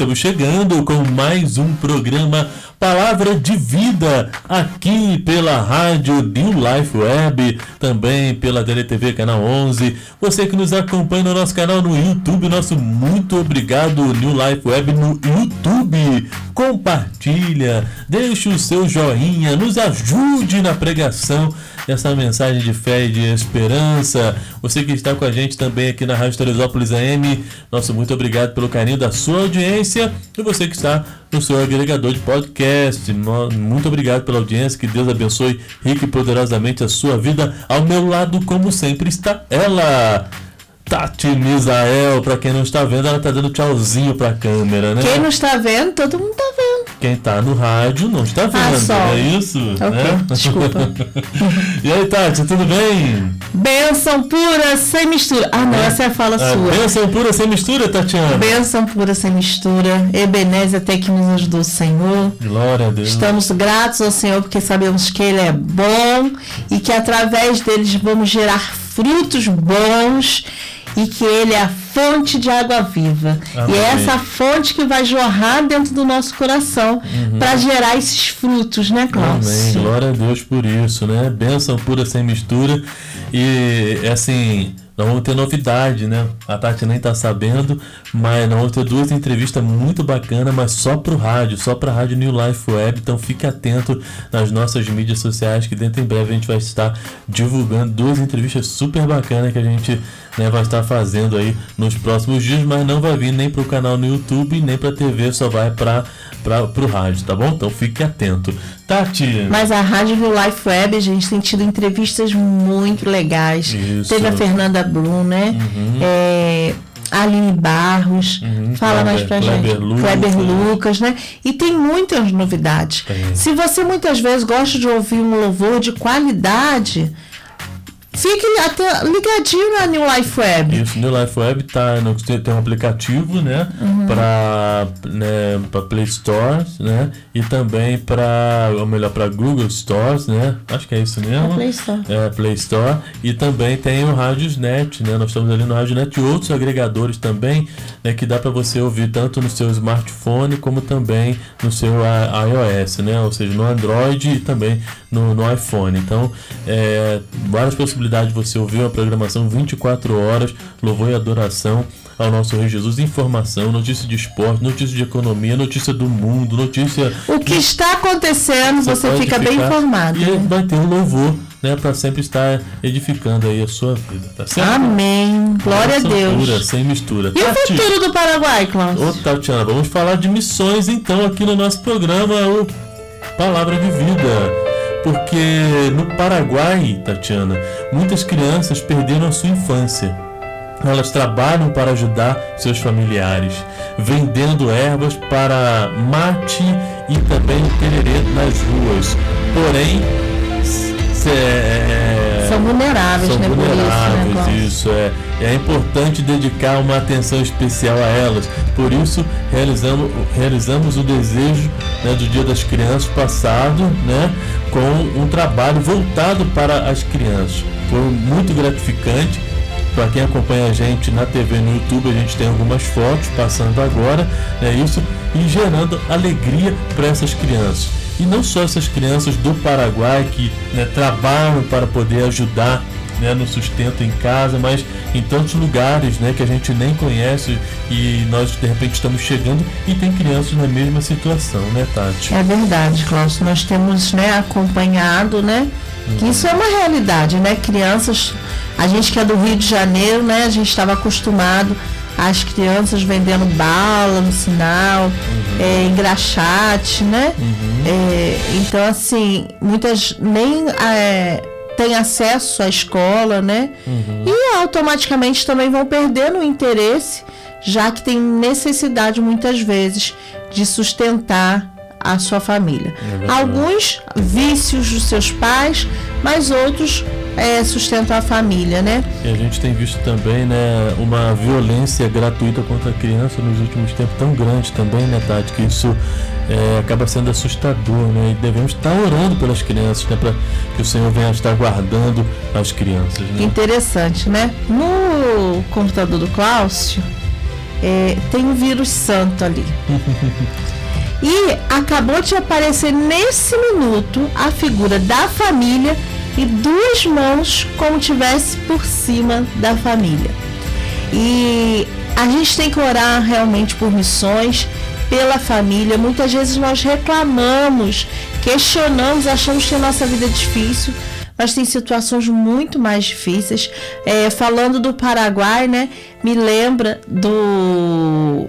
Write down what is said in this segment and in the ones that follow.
Estamos chegando com mais um programa Palavra de Vida aqui pela rádio New Life Web, também pela DLTV Canal 11. Você que nos acompanha no nosso canal no YouTube, nosso muito obrigado New Life Web no YouTube. Compartilha, deixe o seu joinha, nos ajude na pregação dessa mensagem de fé e de esperança. Você que está com a gente também aqui na Rádio Teresópolis AM, nosso muito obrigado pelo carinho da sua audiência e você que está no seu agregador de podcast. Muito obrigado pela audiência, que Deus abençoe rico e poderosamente a sua vida. Ao meu lado, como sempre, está ela. Tati Misael, para quem não está vendo, ela está dando tchauzinho para a câmera, né? Quem não está vendo, todo mundo está vendo. Quem tá no rádio não está vendo, ah, só. é isso? Ok, né? desculpa. e aí, Tati, tudo bem? Benção pura sem mistura. Ah, não, é. essa é a fala é, sua. Benção pura sem mistura, Tatiana? Benção pura sem mistura. Ebenezer até que nos ajudou o Senhor. Glória a Deus. Estamos gratos ao Senhor porque sabemos que Ele é bom e que através deles vamos gerar frutos bons e que Ele é a fonte de água viva. Amém. E é essa fonte que vai jorrar dentro do nosso coração uhum. para gerar esses frutos, né, Cláudio? Amém. Glória a Deus por isso, né? Bênção pura sem mistura. E assim, nós vamos ter novidade, né? A Tati nem tá sabendo, mas nós vamos ter duas entrevistas muito bacanas, mas só pro rádio, só pra Rádio New Life Web. Então fique atento nas nossas mídias sociais que dentro em breve a gente vai estar divulgando duas entrevistas super bacanas que a gente né, vai estar fazendo aí nos próximos dias, mas não vai vir nem pro canal no YouTube, nem pra TV, só vai pra, pra, pro rádio, tá bom? Então fique atento. Tati. Mas a Rádio Life Web, a gente tem tido entrevistas muito legais. Isso. Teve a Fernanda Blum, né? Uhum. É, Aline Barros, uhum, fala Kleber, mais pra Kleber gente. Lucas, Kleber Lucas, né? E tem muitas novidades. Tem. Se você muitas vezes gosta de ouvir um louvor de qualidade, Fique até ligadinho na New Life Web. Isso, New Life Web tá no, tem um aplicativo, né, uhum. para né, para Play Store, né, e também para, ou melhor, para Google Stores, né? Acho que é isso mesmo. É Play Store. É, Play Store e também tem o Radiosnet, né? Nós estamos ali no Radiosnet e outros agregadores também, né, que dá para você ouvir tanto no seu smartphone como também no seu iOS, né? Ou seja, no Android e também no, no iPhone. Então, é, várias possibilidades de você ouvir uma programação 24 horas, louvor e adoração ao nosso Rei Jesus, informação, notícia de esporte, notícia de economia, notícia do mundo, notícia. O que está acontecendo, você, você fica bem informado. E né? vai ter um louvor, né, para sempre estar edificando aí a sua vida, tá certo? Amém. Glória a Deus. Pura, sem mistura. E Tati... o futuro do Paraguai, Cláudio? Ô, Tatiana, vamos falar de missões então aqui no nosso programa, o Palavra de Vida porque no Paraguai, Tatiana, muitas crianças perderam a sua infância. Elas trabalham para ajudar seus familiares, vendendo ervas para mate e também tererê nas ruas. Porém, é, são vulneráveis, são né? Vulneráveis, isso, né, isso é. É importante dedicar uma atenção especial a elas. Por isso, realizamos, realizamos o desejo né, do Dia das Crianças passado, né, com um trabalho voltado para as crianças. Foi muito gratificante. Para quem acompanha a gente na TV no YouTube, a gente tem algumas fotos passando agora, né, isso e gerando alegria para essas crianças. E não só essas crianças do Paraguai que né, trabalham para poder ajudar né, no sustento em casa, mas em tantos lugares né, que a gente nem conhece e nós de repente estamos chegando e tem crianças na mesma situação, né, Tati? É verdade, Cláudio. Nós temos né, acompanhado, né? Que isso é uma realidade, né? Crianças, a gente que é do Rio de Janeiro, né? A gente estava acostumado as crianças vendendo bala no sinal, uhum. é, engraxate, né? Uhum. É, então, assim, muitas nem é, têm acesso à escola, né? Uhum. E automaticamente também vão perdendo o interesse, já que tem necessidade muitas vezes de sustentar a sua família. É Alguns vícios dos seus pais, mas outros é, sustentam a família, né? E a gente tem visto também, né, uma violência gratuita contra a criança nos últimos tempos tão grande também, né, Tati, que isso é, acaba sendo assustador, né? E devemos estar orando pelas crianças, né? Para que o Senhor venha estar guardando as crianças. Né? Interessante, né? No computador do Cláudio, é, tem um vírus santo ali. e acabou de aparecer nesse minuto a figura da família e duas mãos como tivesse por cima da família. E a gente tem que orar realmente por missões, pela família. Muitas vezes nós reclamamos, questionamos, achamos que a nossa vida é difícil, mas tem situações muito mais difíceis. É, falando do Paraguai, né? Me lembra do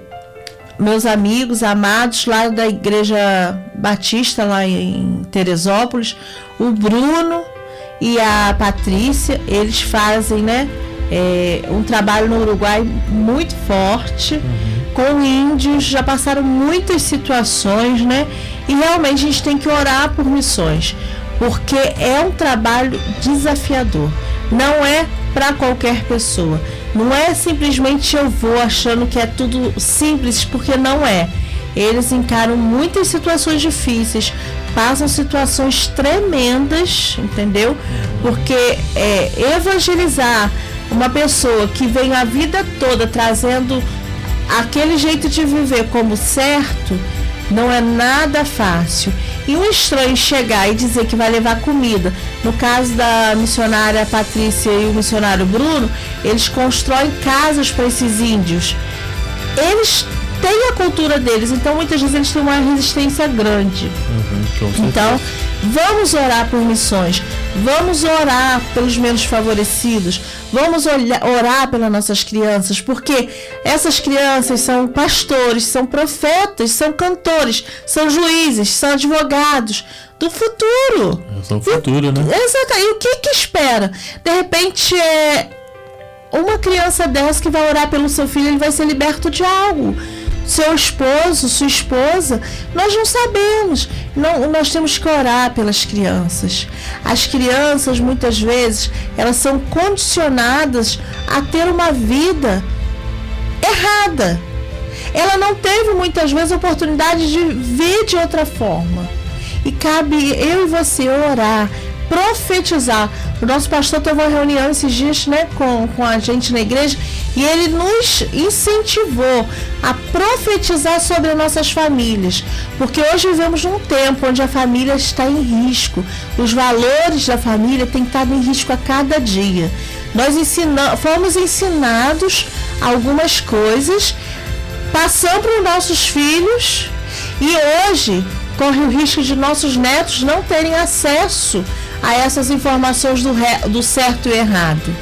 meus amigos amados lá da Igreja Batista, lá em Teresópolis, o Bruno e a Patrícia, eles fazem, né? É, um trabalho no Uruguai muito forte. Uhum com índios, já passaram muitas situações, né? E realmente a gente tem que orar por missões, porque é um trabalho desafiador. Não é para qualquer pessoa. Não é simplesmente eu vou achando que é tudo simples, porque não é. Eles encaram muitas situações difíceis, passam situações tremendas, entendeu? Porque é, evangelizar uma pessoa que vem a vida toda trazendo aquele jeito de viver como certo não é nada fácil. E um estranho chegar e dizer que vai levar comida, no caso da missionária Patrícia e o missionário Bruno, eles constroem casas para esses índios. Eles têm a cultura deles, então muitas vezes eles têm uma resistência grande. Uhum, então, vamos orar por missões, vamos orar pelos menos favorecidos, Vamos orar pelas nossas crianças, porque essas crianças são pastores, são profetas, são cantores, são juízes, são advogados do futuro. São o futuro, né? Exato. E o que que espera? De repente é uma criança dessa que vai orar pelo seu filho, ele vai ser liberto de algo seu esposo, sua esposa, nós não sabemos. Não, nós temos que orar pelas crianças. As crianças, muitas vezes, elas são condicionadas a ter uma vida errada. Ela não teve muitas vezes oportunidade de ver de outra forma. E cabe eu e você orar, profetizar. O nosso pastor teve uma reunião esses dias né, com, com a gente na igreja e ele nos incentivou a profetizar sobre nossas famílias, porque hoje vivemos num tempo onde a família está em risco, os valores da família têm estado em risco a cada dia. Nós fomos ensinados algumas coisas, passando para os nossos filhos e hoje corre o risco de nossos netos não terem acesso a essas informações do, re, do certo e errado.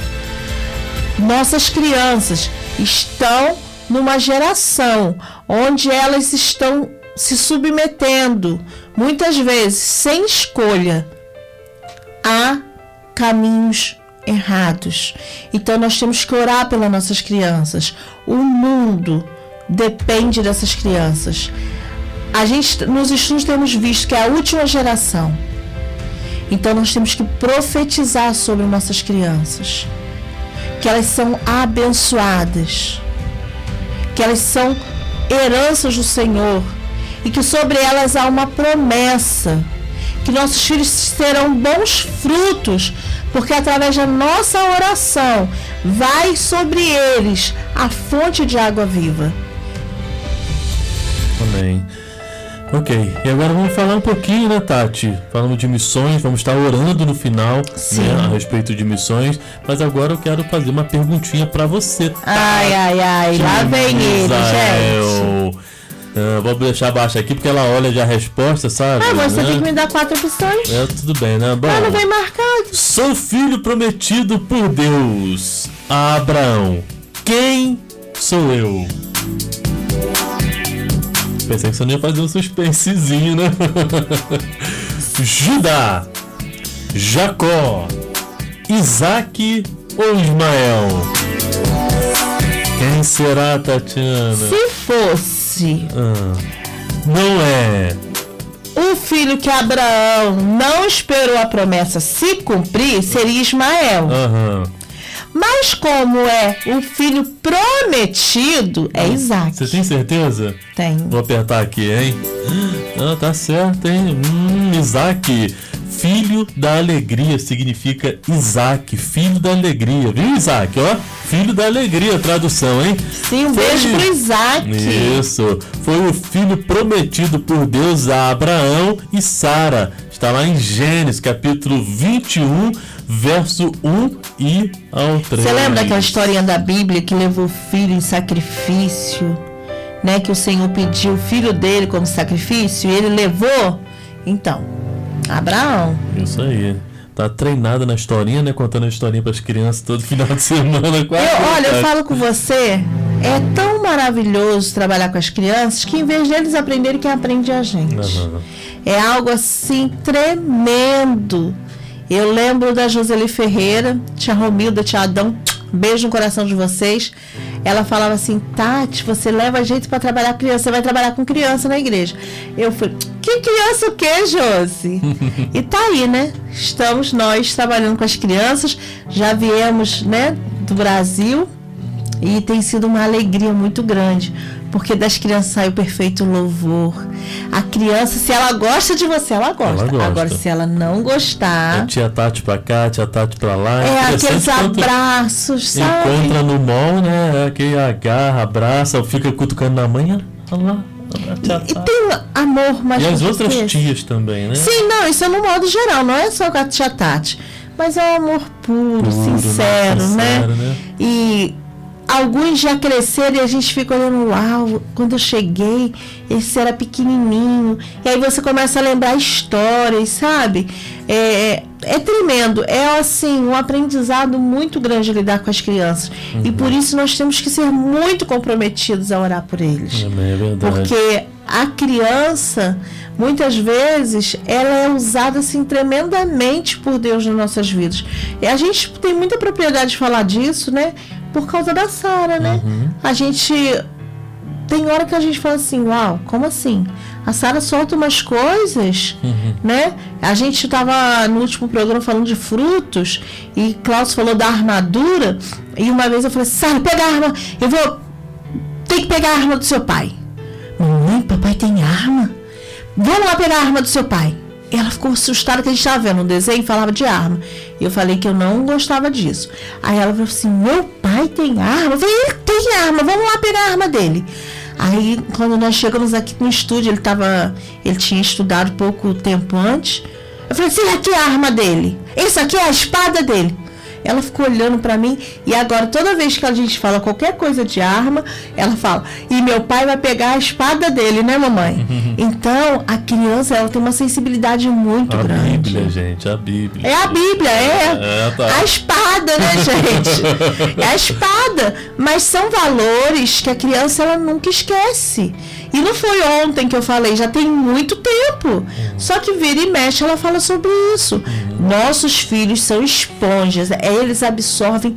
Nossas crianças estão numa geração onde elas estão se submetendo, muitas vezes sem escolha, a caminhos errados. Então nós temos que orar pelas nossas crianças. O mundo depende dessas crianças. A gente nos estudos temos visto que é a última geração então nós temos que profetizar sobre nossas crianças, que elas são abençoadas, que elas são heranças do Senhor. E que sobre elas há uma promessa, que nossos filhos serão bons frutos, porque através da nossa oração vai sobre eles a fonte de água viva. Amém. Ok, e agora vamos falar um pouquinho, né, Tati? Falamos de missões, vamos estar orando no final né, a respeito de missões, mas agora eu quero fazer uma perguntinha para você. Tati. Ai, ai, ai, lá vem ele, gente. Uh, vou deixar abaixo aqui porque ela olha já a resposta, sabe? Ah, você né? tem que me dar quatro opções. É, tudo bem, né? Bom, ah, não vem marcado. Sou filho prometido por Deus a Abraão. Quem sou eu? Pensei que você não ia fazer um suspensezinho, né? Judá, Jacó, Isaac ou Ismael? Quem será, Tatiana? Se fosse. Ah, não é. O filho que Abraão não esperou a promessa se cumprir seria Ismael. Aham. Mas como é o filho prometido, é Isaac. Você tem certeza? Tenho. Vou apertar aqui, hein? Ah, tá certo, hein? Hum, Isaac, Filho da alegria significa Isaac, filho da alegria. Viu, Isaac? Ó, filho da alegria, tradução, hein? Sim, um Foi... beijo pro Isaac. Isso. Foi o filho prometido por Deus a Abraão e Sara. Está lá em Gênesis, capítulo 21, verso 1 e ao 3. Você lembra daquela historinha da Bíblia que levou o filho em sacrifício? Né, que o Senhor pediu o filho dele como sacrifício e ele levou? Então, Abraão. Isso aí. Tá treinada na historinha, né? Contando a historinha para as crianças todo final de semana. Eu, olha, eu falo com você, é tão maravilhoso trabalhar com as crianças que em vez deles aprenderem, quem aprende é a gente. Uhum. É algo assim tremendo. Eu lembro da Joseli Ferreira, tia Romilda, tia Adão, beijo no coração de vocês. Ela falava assim, Tati, você leva gente para trabalhar criança, você vai trabalhar com criança na igreja. Eu fui, que criança o quê, Josi? e tá aí, né? Estamos nós trabalhando com as crianças, já viemos, né, do Brasil e tem sido uma alegria muito grande, porque das crianças sai o perfeito louvor. A criança, se ela gosta de você, ela gosta. Ela gosta. Agora, se ela não gostar. É tia Tati pra cá, tia Tati pra lá. É, é aqueles abraços, sabe? Encontra no mall, né? É que agarra, abraça, fica cutucando na manhã. Olha lá. E, e tem amor mais E as outras tias também, né? Sim, não, isso é no modo geral, não é só com a tia Tati. Mas é um amor puro, puro sincero, né? sincero né? né? E Alguns já cresceram e a gente fica olhando, uau, quando eu cheguei, esse era pequenininho. E aí você começa a lembrar histórias, sabe? É, é tremendo. É assim, um aprendizado muito grande lidar com as crianças. Uhum. E por isso nós temos que ser muito comprometidos a orar por eles. É verdade. Porque a criança, muitas vezes, ela é usada assim tremendamente por Deus nas nossas vidas. E a gente tem muita propriedade de falar disso, né? Por causa da Sara, né? Uhum. A gente tem hora que a gente fala assim, uau, como assim? A Sara solta umas coisas, uhum. né? A gente estava no último programa falando de frutos e Klaus falou da armadura e uma vez eu falei, Sara, pega a arma, eu vou tem que pegar a arma do seu pai. Mamãe, papai tem arma? Vamos lá pegar a arma do seu pai ela ficou assustada que a gente estava vendo um desenho e falava de arma. Eu falei que eu não gostava disso. Aí ela falou assim: meu pai tem arma? Eu falei, ele tem arma, vamos lá pegar a arma dele. Aí, quando nós chegamos aqui no estúdio, ele tava. Ele tinha estudado pouco tempo antes. Eu falei, assim, aqui é a arma dele. Esse aqui é a espada dele. Ela ficou olhando para mim e agora toda vez que a gente fala qualquer coisa de arma, ela fala: "E meu pai vai pegar a espada dele, né, mamãe?" então, a criança ela tem uma sensibilidade muito a grande. A Bíblia, gente, a Bíblia. É a Bíblia, é. é tá. A espada, né, gente? é a espada, mas são valores que a criança ela nunca esquece. E não foi ontem que eu falei, já tem muito tempo. Uhum. Só que vira e mexe, ela fala sobre isso. Uhum. Nossos filhos são esponjas, eles absorvem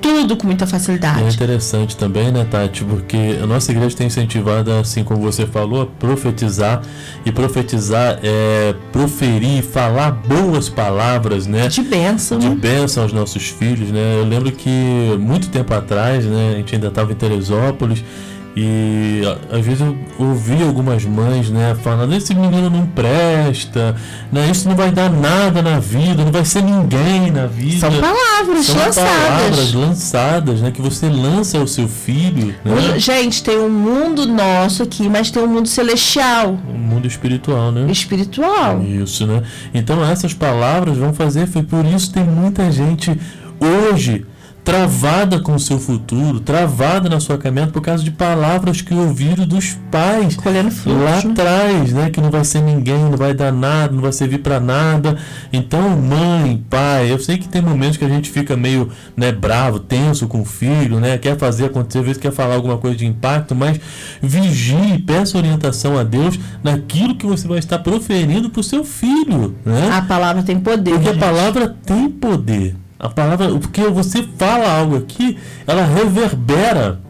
tudo com muita facilidade. É interessante também, né, Tati? Porque a nossa igreja tem incentivado, assim como você falou, a profetizar. E profetizar é proferir, falar boas palavras, né? De bênção. De né? bênção aos nossos filhos, né? Eu lembro que muito tempo atrás, né, a gente ainda estava em Teresópolis e às vezes eu ouvi algumas mães, né, falando: esse menino não presta, né, isso não vai dar nada na vida, não vai ser ninguém na vida. São palavras São lançadas. palavras lançadas, né, que você lança ao seu filho. Né? Gente, tem um mundo nosso aqui, mas tem um mundo celestial. Um mundo espiritual, né? Espiritual. Isso, né? Então essas palavras vão fazer, foi por isso tem muita gente hoje travada com o seu futuro, travada na sua caminhada por causa de palavras que ouviram dos pais frutos, lá atrás, né? Que não vai ser ninguém, não vai dar nada, não vai servir para nada. Então, mãe, pai, eu sei que tem momentos que a gente fica meio, né, bravo, tenso com o filho, né? Quer fazer acontecer, às vezes quer falar alguma coisa de impacto, mas vigie, peça orientação a Deus naquilo que você vai estar proferindo para o seu filho, né? A palavra tem poder. Porque gente. a palavra tem poder. A palavra, porque você fala algo aqui, ela reverbera.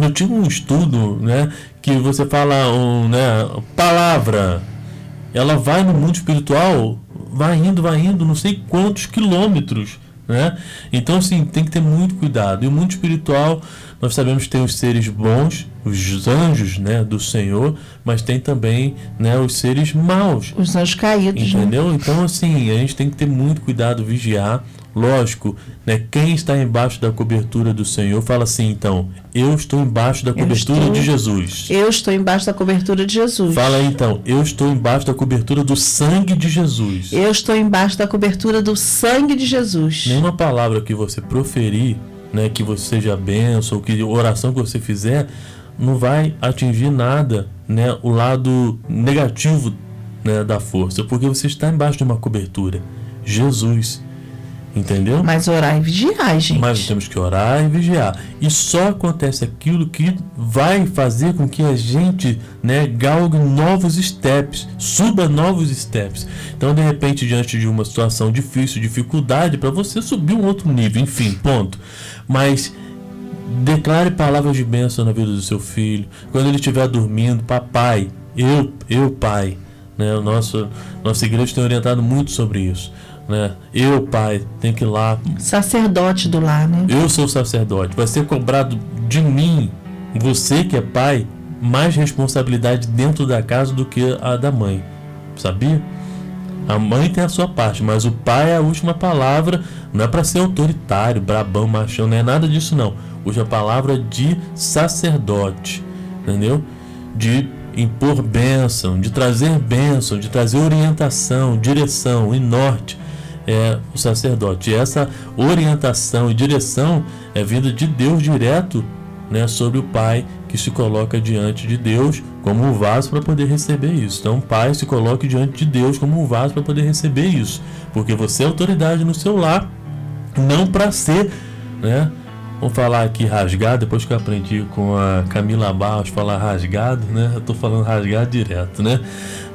Eu tinha um estudo, né, que você fala, um, né, palavra, ela vai no mundo espiritual, vai indo, vai indo, não sei quantos quilômetros, Né? Então, assim, tem que ter muito cuidado. E o mundo espiritual, nós sabemos que tem os seres bons, os anjos né, do Senhor, mas tem também né, os seres maus. Os anjos caídos. Né? Entendeu? Né? Então, assim, a gente tem que ter muito cuidado, vigiar. Lógico, né, quem está embaixo da cobertura do Senhor fala assim, então, eu estou embaixo da cobertura estou, de Jesus. Eu estou embaixo da cobertura de Jesus. Fala aí, então, eu estou embaixo da cobertura do sangue de Jesus. Eu estou embaixo da cobertura do sangue de Jesus. Nenhuma palavra que você proferir, né, que você seja benção, ou que oração que você fizer, não vai atingir nada, né, o lado negativo né, da força, porque você está embaixo de uma cobertura. Jesus. Entendeu? Mas orar e vigiar, gente. Mas temos que orar e vigiar. E só acontece aquilo que vai fazer com que a gente né, galgue novos steps, suba novos steps. Então, de repente, diante de uma situação difícil, dificuldade, para você subir um outro nível, enfim, ponto. Mas declare palavras de bênção na vida do seu filho. Quando ele estiver dormindo, papai, eu, eu, pai. Né, o nosso, nossa igreja tem orientado muito sobre isso né? Eu, pai, tenho que ir lá. Sacerdote do lar, né? Eu sou sacerdote. Vai ser cobrado de mim, você que é pai, mais responsabilidade dentro da casa do que a da mãe. Sabia? A mãe tem a sua parte, mas o pai é a última palavra. Não é para ser autoritário, brabão, machão, não é nada disso não. Usa a palavra de sacerdote, entendeu? De impor bênção, de trazer bênção, de trazer orientação, direção e norte é o sacerdote. E essa orientação e direção é vinda de Deus direto né, sobre o pai que se coloca diante de Deus como um vaso para poder receber isso. Então, o pai se coloque diante de Deus como um vaso para poder receber isso, porque você é autoridade no seu lar, não para ser, né, Vamos falar aqui rasgado, depois que eu aprendi com a Camila Barros falar rasgado, né? Eu tô falando rasgado direto, né?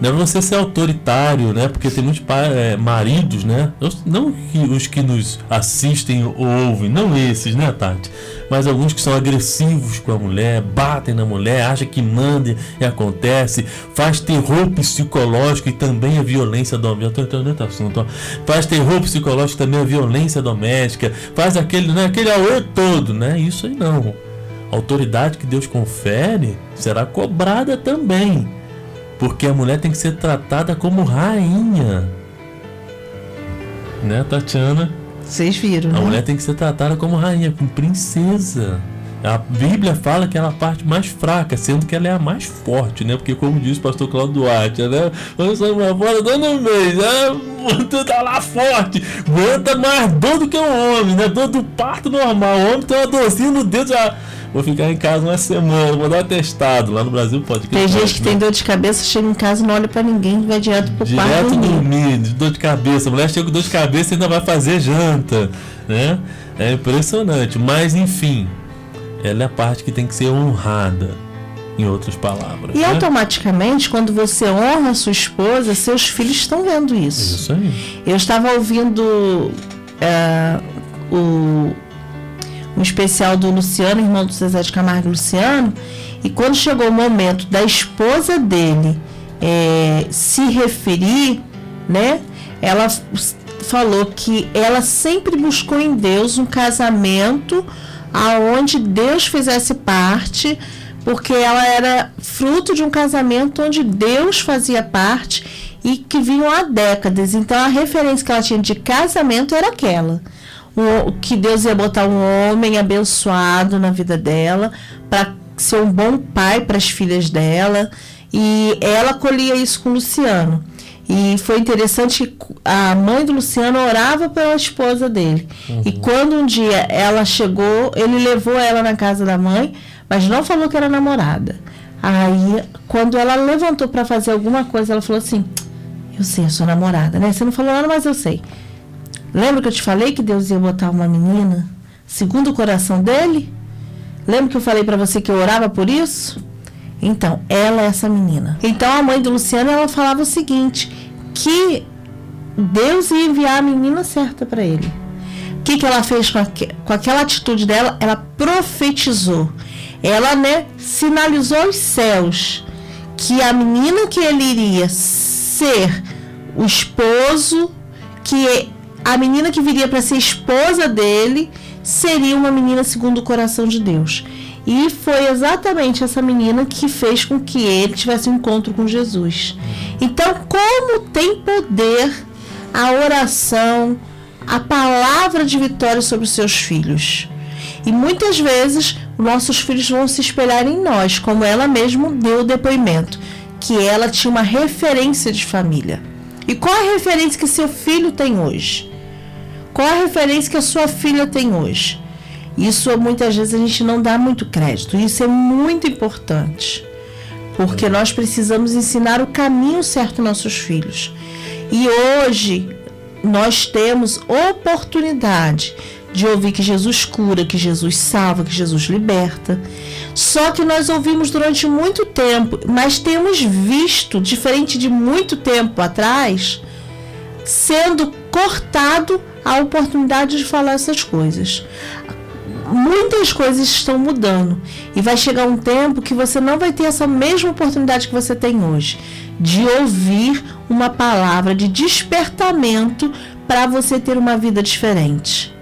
Não é você ser autoritário, né? Porque tem muitos é, maridos, né? Não os que nos assistem ou ouvem, não esses, né, Tati? Mas alguns que são agressivos com a mulher, batem na mulher, acha que manda e acontece, faz terror psicológico e também a violência doméstica. Estou entrando nesse assunto. Faz terror psicológico também a violência doméstica, faz aquele, né, aquele aô todo, né? Isso aí não. A autoridade que Deus confere será cobrada também. Porque a mulher tem que ser tratada como rainha. Né, Tatiana? Vocês viram, né? A mulher tem que ser tratada como rainha, como princesa. A Bíblia fala que ela é a parte mais fraca, sendo que ela é a mais forte, né? Porque como diz o pastor Claudio Duarte, né? Vamos sair uma fora dando um mês, né? Tu tá lá forte, aguenta mais dor do que um homem, né? Dor do parto normal. O homem tem uma dorzinha no dedo já Vou ficar em casa uma semana, vou dar um atestado. Lá no Brasil pode. Tem gente que né? tem dor de cabeça, chega em casa e não olha pra ninguém, vai direto pro direto quarto. Direto dormir, dor de cabeça. A mulher chega com dor de cabeça e ainda vai fazer janta, né? É impressionante. Mas enfim, ela é a parte que tem que ser honrada em outras palavras. E né? automaticamente, quando você honra sua esposa, seus filhos estão vendo isso. Isso aí. Eu estava ouvindo uh, o, um especial do Luciano, irmão do Zezé de Camargo Luciano, e quando chegou o momento da esposa dele é, se referir, né, ela falou que ela sempre buscou em Deus um casamento aonde Deus fizesse parte, porque ela era fruto de um casamento onde Deus fazia parte e que vinham há décadas. Então a referência que ela tinha de casamento era aquela um, que Deus ia botar um homem abençoado na vida dela para ser um bom pai para as filhas dela e ela colhia isso com o Luciano. E foi interessante que a mãe do Luciano orava pela esposa dele. Uhum. E quando um dia ela chegou, ele levou ela na casa da mãe, mas não falou que era namorada. Aí, quando ela levantou para fazer alguma coisa, ela falou assim: Eu sei, eu sou namorada, né? Você não falou nada, mas eu sei. Lembra que eu te falei que Deus ia botar uma menina segundo o coração dele? Lembra que eu falei para você que eu orava por isso? Então, ela é essa menina. Então, a mãe do Luciano, ela falava o seguinte, que Deus ia enviar a menina certa para ele. O que, que ela fez com, com aquela atitude dela? Ela profetizou. Ela, né, sinalizou aos céus que a menina que ele iria ser o esposo, que a menina que viria para ser esposa dele seria uma menina segundo o coração de Deus. E foi exatamente essa menina que fez com que ele tivesse um encontro com Jesus. Então, como tem poder a oração, a palavra de vitória sobre os seus filhos? E muitas vezes nossos filhos vão se espelhar em nós, como ela mesma deu o depoimento, que ela tinha uma referência de família. E qual a referência que seu filho tem hoje? Qual a referência que a sua filha tem hoje? Isso muitas vezes a gente não dá muito crédito. Isso é muito importante. Porque nós precisamos ensinar o caminho certo aos nossos filhos. E hoje nós temos oportunidade de ouvir que Jesus cura, que Jesus salva, que Jesus liberta. Só que nós ouvimos durante muito tempo, mas temos visto, diferente de muito tempo atrás, sendo cortado a oportunidade de falar essas coisas. Muitas coisas estão mudando e vai chegar um tempo que você não vai ter essa mesma oportunidade que você tem hoje de ouvir uma palavra de despertamento para você ter uma vida diferente.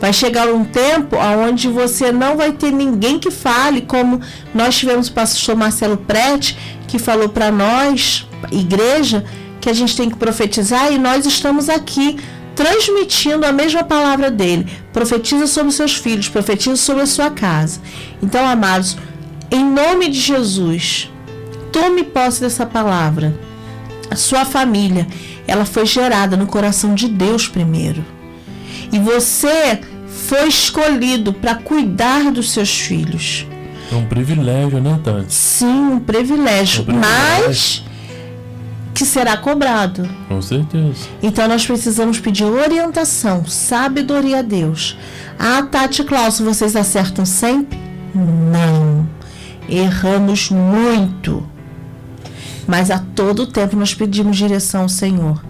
Vai chegar um tempo onde você não vai ter ninguém que fale, como nós tivemos o pastor Marcelo Prete, que falou para nós, igreja, que a gente tem que profetizar e nós estamos aqui transmitindo a mesma palavra dele. Profetiza sobre os seus filhos, profetiza sobre a sua casa. Então, amados, em nome de Jesus, tome posse dessa palavra. A sua família, ela foi gerada no coração de Deus primeiro. E você foi escolhido para cuidar dos seus filhos. É um privilégio, né, Tati? Sim, um privilégio. Um privilégio. Mas que será cobrado. Com certeza. Então nós precisamos pedir orientação, sabedoria a Deus. Ah, Tati Cláudio, vocês acertam sempre? Não. Erramos muito. Mas a todo tempo nós pedimos direção ao Senhor.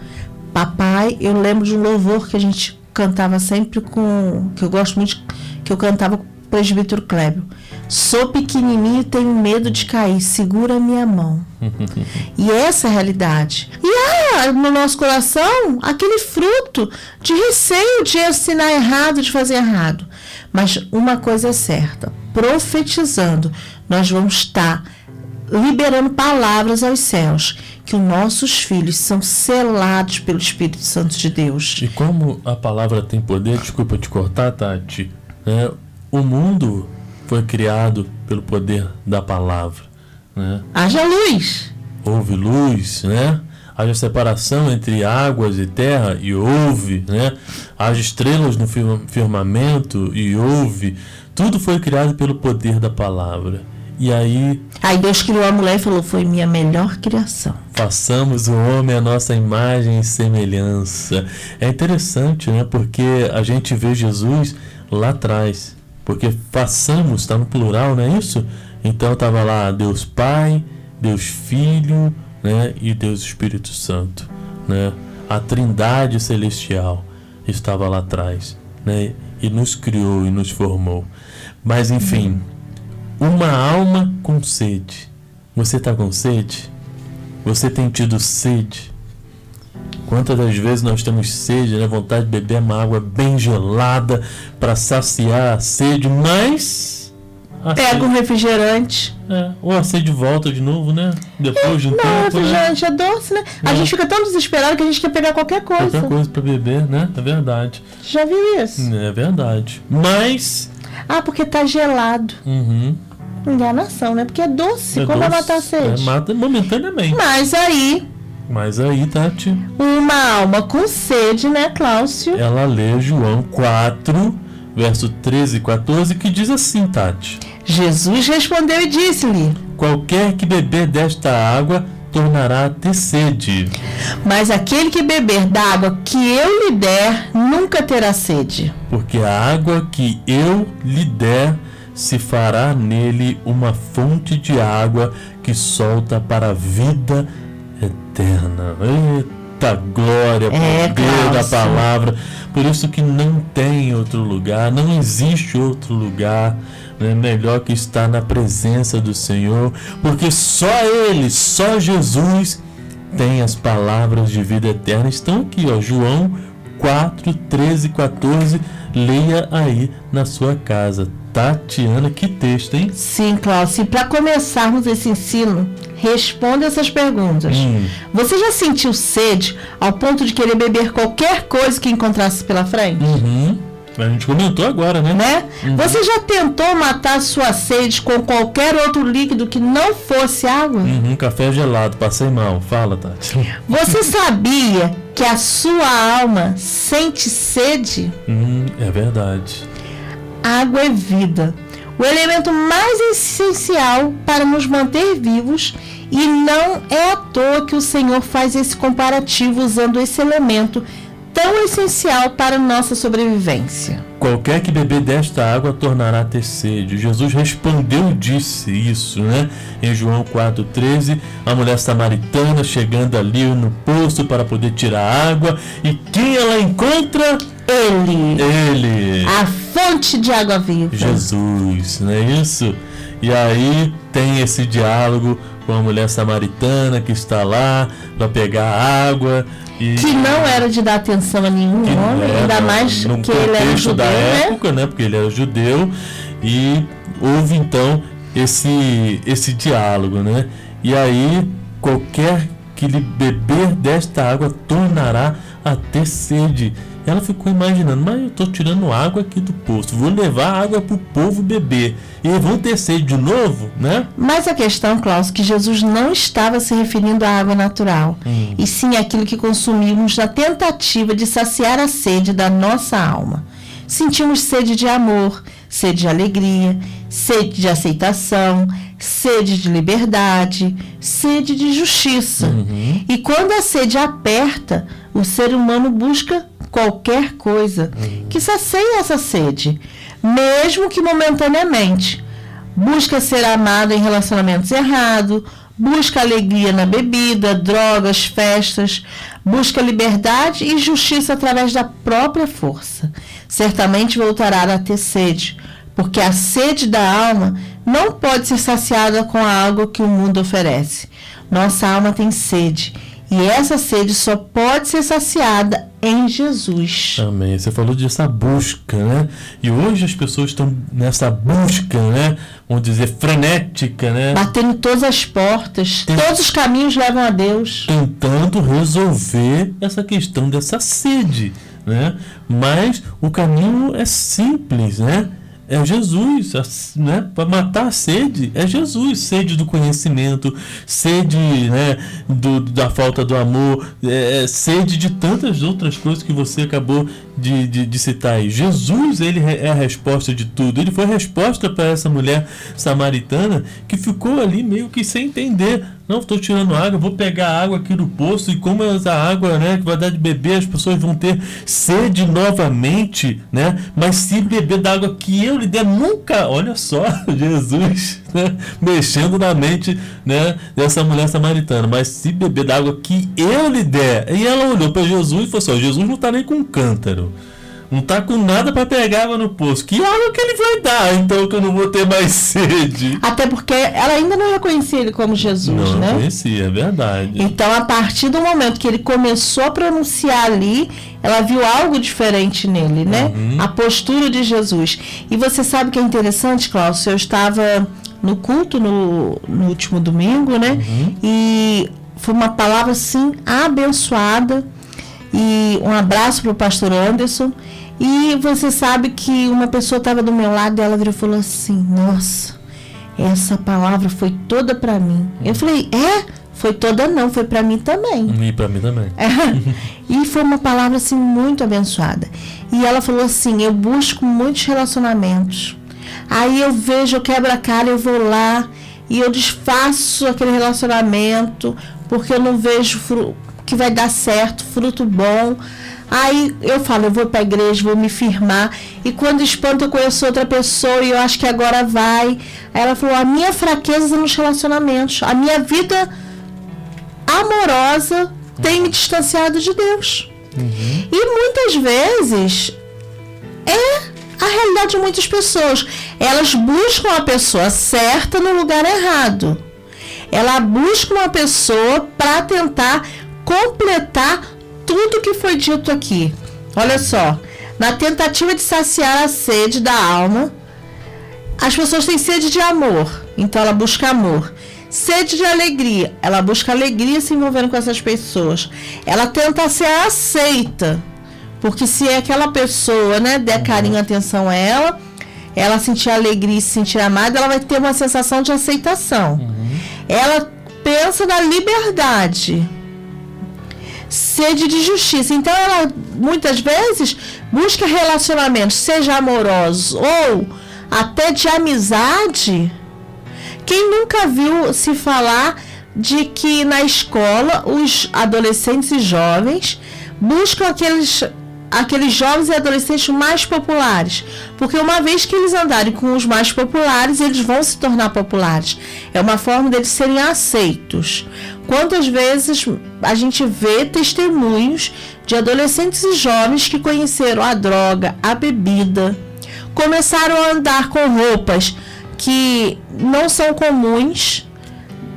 Papai, eu lembro de um louvor que a gente cantava sempre com. que eu gosto muito, que eu cantava com o presbítero Clébio. Sou pequenininho e tenho medo de cair. Segura minha mão. e essa é a realidade. E há no nosso coração aquele fruto de receio de ensinar errado, de fazer errado. Mas uma coisa é certa: profetizando, nós vamos estar liberando palavras aos céus que os nossos filhos são selados pelo Espírito Santo de Deus. E como a palavra tem poder, desculpa te cortar, Tati, né? o mundo foi criado pelo poder da palavra. Né? Haja luz. Houve luz, né? Haja separação entre águas e terra e houve, né? Haja estrelas no firmamento e houve. Tudo foi criado pelo poder da palavra. E aí. Aí Deus criou a mulher e falou: Foi minha melhor criação. Façamos o homem a nossa imagem e semelhança. É interessante, né? Porque a gente vê Jesus lá atrás. Porque façamos, está no plural, não é isso? Então estava lá Deus Pai, Deus Filho né? e Deus Espírito Santo. Né? A trindade celestial estava lá atrás. Né? E nos criou e nos formou. Mas enfim, uma alma com sede. Você está com sede? Você tem tido sede? Quantas das vezes nós temos sede, né? vontade de beber uma água bem gelada para saciar a sede, mas. A Pega sede... um refrigerante. É, ou a sede volta de novo, né? Depois de um não, tempo. Não, né? refrigerante né? é doce, né? A é. gente fica tão desesperado que a gente quer pegar qualquer coisa. Qualquer coisa para beber, né? É verdade. Já viu isso? É verdade. Mas. Ah, porque tá gelado. Uhum. Enganação, né? Porque é doce. É Como doce, vai matar a sede? É, mata momentaneamente. Mas aí mas aí, Tati. Uma alma com sede, né, Cláudio? Ela lê João 4, verso 13 e 14, que diz assim, Tati. Jesus respondeu e disse-lhe: Qualquer que beber desta água tornará a ter sede. Mas aquele que beber da água que eu lhe der, nunca terá sede. Porque a água que eu lhe der se fará nele uma fonte de água que solta para a vida eterna. Eita glória, é, poder da palavra. Por isso que não tem outro lugar, não existe outro lugar né, melhor que estar na presença do Senhor, porque só Ele, só Jesus tem as palavras de vida eterna. Estão aqui, ó, João 4, 13 e 14. Leia aí na sua casa. Tatiana, que texto, hein? Sim, Cláudio. E para começarmos esse ensino, responda essas perguntas. Hum. Você já sentiu sede ao ponto de querer beber qualquer coisa que encontrasse pela frente? Uhum. A gente comentou agora, né? né? Uhum. Você já tentou matar sua sede com qualquer outro líquido que não fosse água? Uhum, café gelado, passei mal. Fala, Tati. Você sabia que a sua alma sente sede? Uhum, é verdade. Água é vida. O elemento mais essencial para nos manter vivos e não é à toa que o Senhor faz esse comparativo usando esse elemento tão essencial para nossa sobrevivência. Qualquer que beber desta água tornará a ter sede. Jesus respondeu e disse isso, né? Em João 4,13, a mulher samaritana chegando ali no poço para poder tirar água. E quem ela encontra? Ele. Ele. A fonte de água viva. Jesus, não é isso? E aí tem esse diálogo com a mulher samaritana que está lá para pegar água. E... Que não era de dar atenção a nenhum homem, era, ainda mais que ele era judeu, da né? época, né? Porque ele era judeu e houve então esse esse diálogo, né? E aí qualquer que lhe beber desta água tornará a ter sede. Ela ficou imaginando, mas eu estou tirando água aqui do poço, vou levar água para o povo beber. E vão ter sede de novo, né? Mas a questão, Klaus, que Jesus não estava se referindo à água natural, hum. e sim àquilo que consumimos na tentativa de saciar a sede da nossa alma. Sentimos sede de amor, sede de alegria, sede de aceitação, sede de liberdade, sede de justiça. Uhum. E quando a sede aperta, o ser humano busca qualquer coisa uhum. que sacie essa sede, mesmo que momentaneamente. Busca ser amado em relacionamentos errados, busca alegria na bebida, drogas, festas, busca liberdade e justiça através da própria força. Certamente voltará a ter sede, porque a sede da alma não pode ser saciada com a água que o mundo oferece. Nossa alma tem sede e essa sede só pode ser saciada em Jesus. Amém. Você falou dessa busca, né? E hoje as pessoas estão nessa busca, né? Vamos dizer, frenética, né? Batendo todas as portas, Tent... todos os caminhos levam a Deus. Tentando resolver essa questão dessa sede, né? Mas o caminho é simples, né? É Jesus, né? Para matar a sede é Jesus, sede do conhecimento, sede, né? Do, da falta do amor, é, é, sede de tantas outras coisas que você acabou de, de, de, citar aí. Jesus, ele é a resposta de tudo. Ele foi a resposta para essa mulher samaritana que ficou ali meio que sem entender não, estou tirando água, vou pegar água aqui do poço e como essa água, né, que vai dar de beber, as pessoas vão ter sede novamente, né? Mas se beber da água que eu lhe der, nunca, olha só, Jesus, né, mexendo na mente, né, dessa mulher samaritana. Mas se beber da água que eu lhe der, e ela olhou para Jesus e falou assim: Jesus não está nem com um cântaro. Não tá com nada para pegar no poço. Que água que ele vai dar, então, que eu não vou ter mais sede? Até porque ela ainda não reconhecia ele como Jesus, não, né? Não conhecia, é verdade. Então, a partir do momento que ele começou a pronunciar ali, ela viu algo diferente nele, né? Uhum. A postura de Jesus. E você sabe que é interessante, Cláudio? Eu estava no culto no, no último domingo, né? Uhum. E foi uma palavra assim abençoada. E um abraço para o pastor Anderson. E você sabe que uma pessoa estava do meu lado e ela virou e falou assim: Nossa, essa palavra foi toda para mim. Eu falei: É? Foi toda não, foi para mim também. E para mim também. É. e foi uma palavra assim muito abençoada. E ela falou assim: Eu busco muitos relacionamentos. Aí eu vejo, eu quebro a cara, eu vou lá e eu desfaço aquele relacionamento porque eu não vejo que vai dar certo, fruto bom. Aí eu falo, eu vou para a igreja, vou me firmar. E quando espanto, eu conheço outra pessoa e eu acho que agora vai. Aí ela falou: a minha fraqueza nos relacionamentos, a minha vida amorosa tem me distanciado de Deus. Uhum. E muitas vezes é a realidade de muitas pessoas. Elas buscam a pessoa certa no lugar errado. Ela busca uma pessoa para tentar completar tudo que foi dito aqui. Olha só, na tentativa de saciar a sede da alma, as pessoas têm sede de amor, então ela busca amor. Sede de alegria, ela busca alegria se envolvendo com essas pessoas. Ela tenta ser aceita, porque se é aquela pessoa, né, der uhum. carinho, atenção a ela, ela sentir alegria e se sentir amada, ela vai ter uma sensação de aceitação. Uhum. Ela pensa na liberdade, sede de justiça. Então ela muitas vezes busca relacionamentos, seja amorosos ou até de amizade. Quem nunca viu se falar de que na escola os adolescentes e jovens buscam aqueles aqueles jovens e adolescentes mais populares. Porque uma vez que eles andarem com os mais populares, eles vão se tornar populares. É uma forma deles serem aceitos. Quantas vezes a gente vê testemunhos de adolescentes e jovens que conheceram a droga, a bebida, começaram a andar com roupas que não são comuns,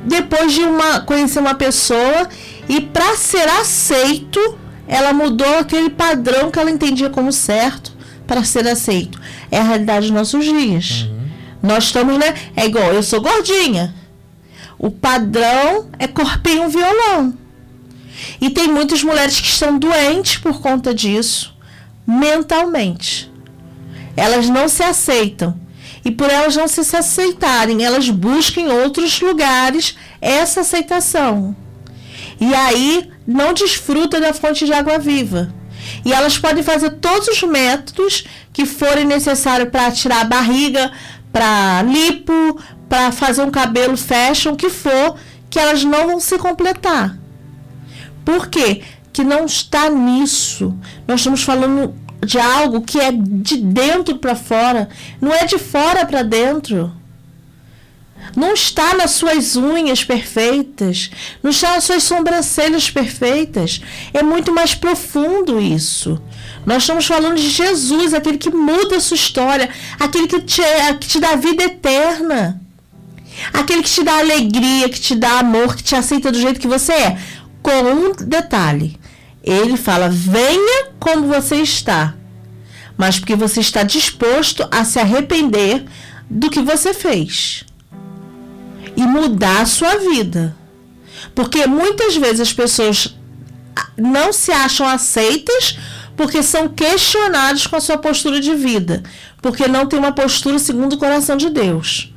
depois de uma, conhecer uma pessoa e para ser aceito ela mudou aquele padrão que ela entendia como certo para ser aceito. É a realidade dos nossos dias. Uhum. Nós estamos, né? É igual, eu sou gordinha. O padrão é corpinho violão. E tem muitas mulheres que estão doentes por conta disso, mentalmente. Elas não se aceitam. E por elas não se aceitarem, elas buscam em outros lugares essa aceitação. E aí não desfruta da fonte de água viva. E elas podem fazer todos os métodos que forem necessários para tirar a barriga, para lipo, para fazer um cabelo fashion, o que for, que elas não vão se completar. Por quê? Que não está nisso. Nós estamos falando de algo que é de dentro para fora, não é de fora para dentro. Não está nas suas unhas perfeitas, não está nas suas sobrancelhas perfeitas. É muito mais profundo isso. Nós estamos falando de Jesus, aquele que muda a sua história, aquele que te, que te dá vida eterna, aquele que te dá alegria, que te dá amor, que te aceita do jeito que você é. Com um detalhe: ele fala, venha como você está, mas porque você está disposto a se arrepender do que você fez e mudar a sua vida. Porque muitas vezes as pessoas não se acham aceitas porque são questionados com a sua postura de vida, porque não tem uma postura segundo o coração de Deus.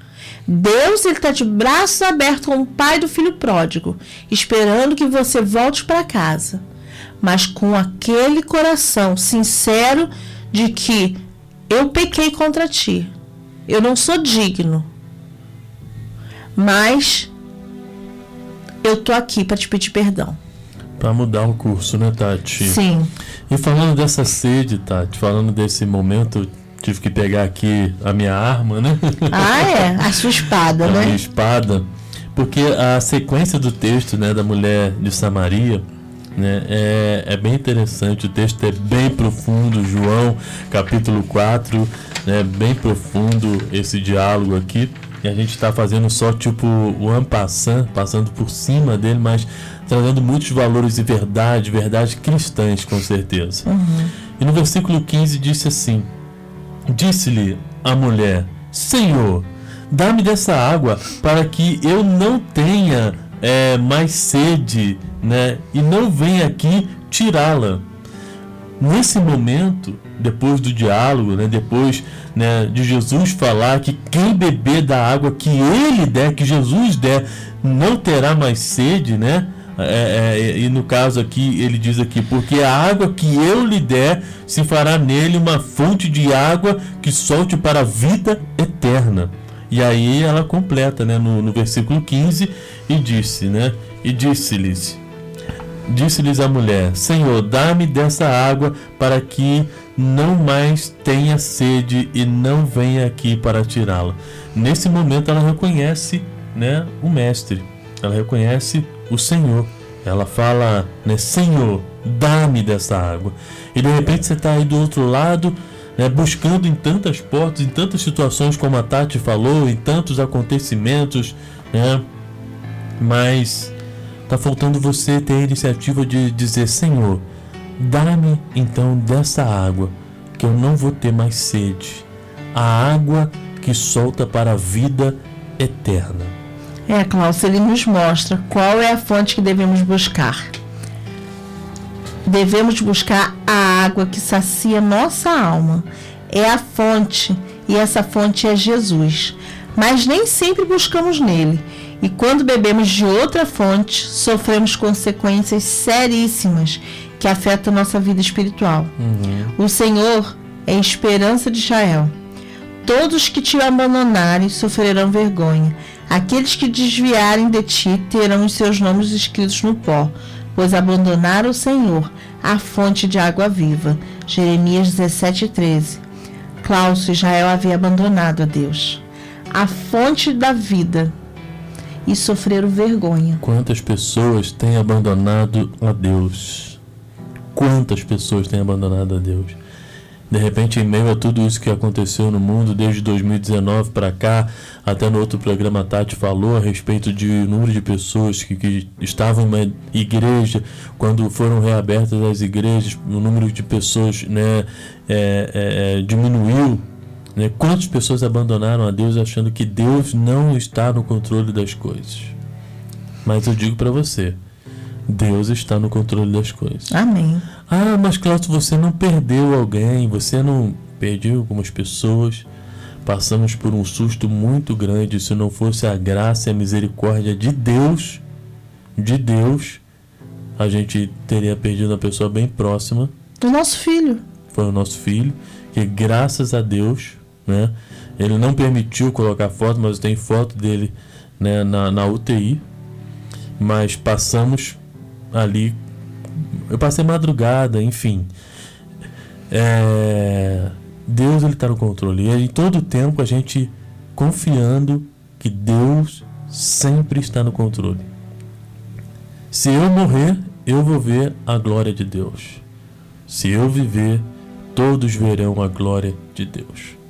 Deus ele está de braços abertos com o pai do filho pródigo, esperando que você volte para casa, mas com aquele coração sincero de que eu pequei contra ti, eu não sou digno, mas eu tô aqui para te pedir perdão. Para mudar o curso, né, Tati? Sim. E falando dessa sede, Tati, falando desse momento, tive que pegar aqui a minha arma, né? Ah, é? A sua espada, a né? A minha espada. Porque a sequência do texto, né, da mulher de Samaria, né, é, é bem interessante. O texto é bem profundo, João, capítulo 4, né, bem profundo esse diálogo aqui. E a gente está fazendo só tipo o ampassan, passando por cima dele, mas trazendo muitos valores de verdade, verdade cristãs, com certeza. Uhum. E no versículo 15 disse assim: Disse-lhe a mulher: Senhor, dá-me dessa água para que eu não tenha é, mais sede, né? E não venha aqui tirá-la. Nesse momento, depois do diálogo, né, depois né, de Jesus falar que quem beber da água que ele der, que Jesus der, não terá mais sede, né? É, é, e no caso aqui, ele diz aqui: porque a água que eu lhe der se fará nele uma fonte de água que solte para a vida eterna. E aí ela completa né, no, no versículo 15 e disse, né? E disse-lhes: Disse-lhes a mulher: Senhor, dá-me dessa água para que não mais tenha sede e não venha aqui para tirá-la. Nesse momento ela reconhece, né, o mestre. Ela reconhece o Senhor. Ela fala, né, Senhor, dá-me dessa água. E de repente você está aí do outro lado, né, buscando em tantas portas, em tantas situações como a Tati falou, em tantos acontecimentos, né, mas Está faltando você ter a iniciativa de dizer: Senhor, Dá-me então dessa água, que eu não vou ter mais sede, a água que solta para a vida eterna. É, Klaus, ele nos mostra qual é a fonte que devemos buscar. Devemos buscar a água que sacia nossa alma. É a fonte, e essa fonte é Jesus. Mas nem sempre buscamos nele. E quando bebemos de outra fonte, sofremos consequências seríssimas que afetam nossa vida espiritual. Uhum. O Senhor é a esperança de Israel. Todos que te abandonarem sofrerão vergonha. Aqueles que desviarem de ti terão os seus nomes escritos no pó, pois abandonaram o Senhor, a fonte de água viva. Jeremias 17:13. Cláudio Israel havia abandonado a Deus, a fonte da vida, e sofreram vergonha. Quantas pessoas têm abandonado a Deus? Quantas pessoas têm abandonado a Deus? De repente, em meio a tudo isso que aconteceu no mundo desde 2019 para cá, até no outro programa a Tati falou a respeito de número de pessoas que, que estavam em uma igreja, quando foram reabertas as igrejas, o número de pessoas né, é, é, é, diminuiu. Né? Quantas pessoas abandonaram a Deus achando que Deus não está no controle das coisas? Mas eu digo para você, Deus está no controle das coisas. Amém. Ah, mas Cláudio, você não perdeu alguém, você não perdeu algumas pessoas. Passamos por um susto muito grande. Se não fosse a graça e a misericórdia de Deus, de Deus, a gente teria perdido uma pessoa bem próxima. Do nosso filho. Foi o nosso filho, que graças a Deus, né? Ele não permitiu colocar foto, mas tem foto dele né, na, na UTI. Mas passamos ali. Eu passei madrugada, enfim. É, Deus ele está no controle. E em todo tempo a gente confiando que Deus sempre está no controle. Se eu morrer, eu vou ver a glória de Deus. Se eu viver, todos verão a glória de Deus.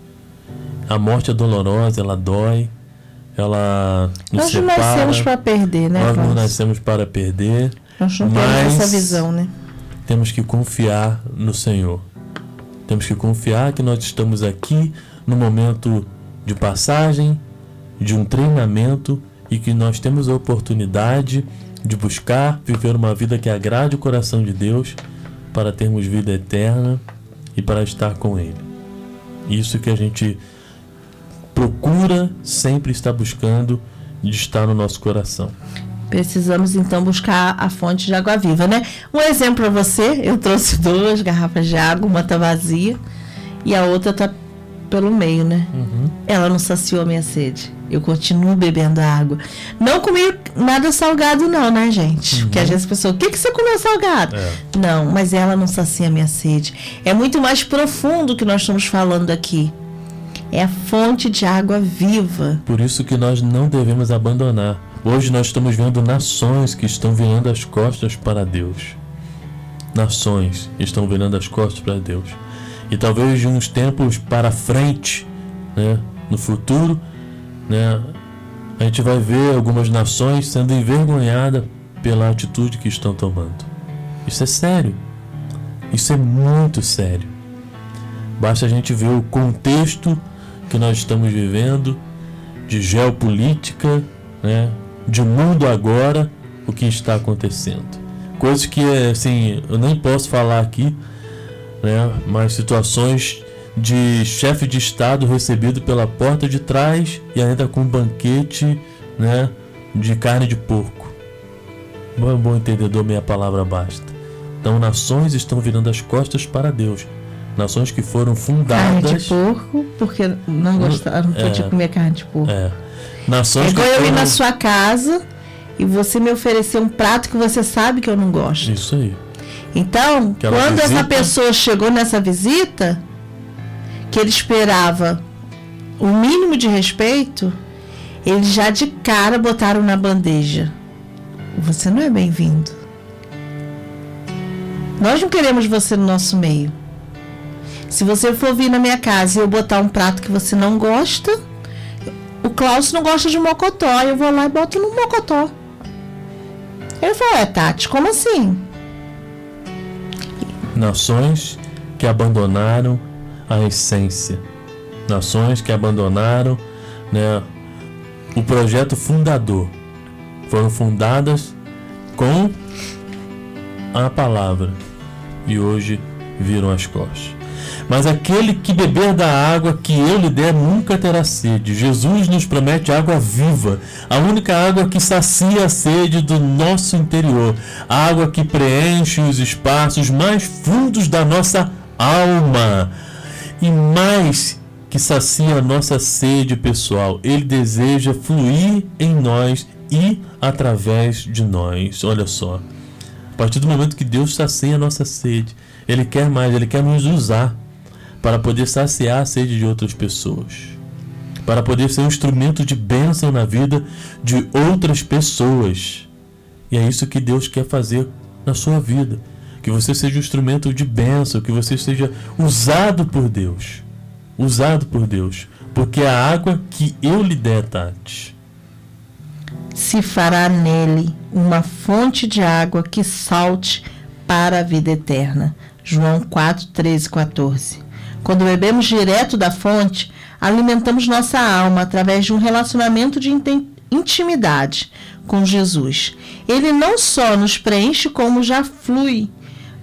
A morte é dolorosa, ela dói, ela nos Nós separa. nascemos para perder, né, Nós não nascemos para perder. Nós não temos mas- essa visão, né? Temos que confiar no Senhor. Temos que confiar que nós estamos aqui no momento de passagem, de um treinamento e que nós temos a oportunidade de buscar viver uma vida que agrade o coração de Deus para termos vida eterna e para estar com Ele. Isso que a gente procura sempre estar buscando de estar no nosso coração. Precisamos então buscar a fonte de água viva, né? Um exemplo para você, eu trouxe duas garrafas de água, uma tá vazia e a outra tá pelo meio, né? Ela não saciou a minha sede. Eu continuo bebendo água. Não comi nada salgado, não, né, gente? Porque às vezes a pessoa, o que, que você comeu salgado? É. Não, mas ela não sacia a minha sede. É muito mais profundo que nós estamos falando aqui. É a fonte de água viva. Por isso que nós não devemos abandonar. Hoje nós estamos vendo nações que estão virando as costas para Deus. Nações estão virando as costas para Deus. E talvez de uns tempos para frente, né, no futuro, né, a gente vai ver algumas nações sendo envergonhadas pela atitude que estão tomando. Isso é sério. Isso é muito sério. Basta a gente ver o contexto que nós estamos vivendo de geopolítica, né, de mundo agora, o que está acontecendo. Coisas que assim, eu nem posso falar aqui, né, mas situações de chefe de estado recebido pela porta de trás e ainda com banquete, né, de carne de porco. Bom, bom entendedor, minha palavra basta. Então, nações estão virando as costas para Deus. Nações que foram Carne de fundadas. porco, porque não gostaram, não podia É. comer carne de porco. É. É Nações igual que eu ir foram... na sua casa e você me oferecer um prato que você sabe que eu não gosto. Isso aí. Então, Aquela quando essa visita. pessoa chegou nessa visita, que ele esperava o mínimo de respeito, eles já de cara botaram na bandeja. Você não é bem-vindo. Nós não queremos você no nosso meio. Se você for vir na minha casa e eu botar um prato que você não gosta, o Klaus não gosta de mocotó, eu vou lá e boto no mocotó. Ele falou, é Tati, como assim? Nações que abandonaram a essência. Nações que abandonaram né, o projeto fundador. Foram fundadas com a palavra e hoje viram as costas. Mas aquele que beber da água que eu lhe der nunca terá sede. Jesus nos promete água viva, a única água que sacia a sede do nosso interior, a água que preenche os espaços mais fundos da nossa alma. E mais que sacia a nossa sede pessoal, ele deseja fluir em nós e através de nós. Olha só. A partir do momento que Deus sacia a nossa sede, ele quer mais, ele quer nos usar para poder saciar a sede de outras pessoas, para poder ser um instrumento de bênção na vida de outras pessoas. E é isso que Deus quer fazer na sua vida. Que você seja um instrumento de bênção, que você seja usado por Deus. Usado por Deus. Porque a água que eu lhe der, Tati. Se fará nele uma fonte de água que salte para a vida eterna. João 4, 13 14. Quando bebemos direto da fonte, alimentamos nossa alma através de um relacionamento de intimidade com Jesus. Ele não só nos preenche, como já flui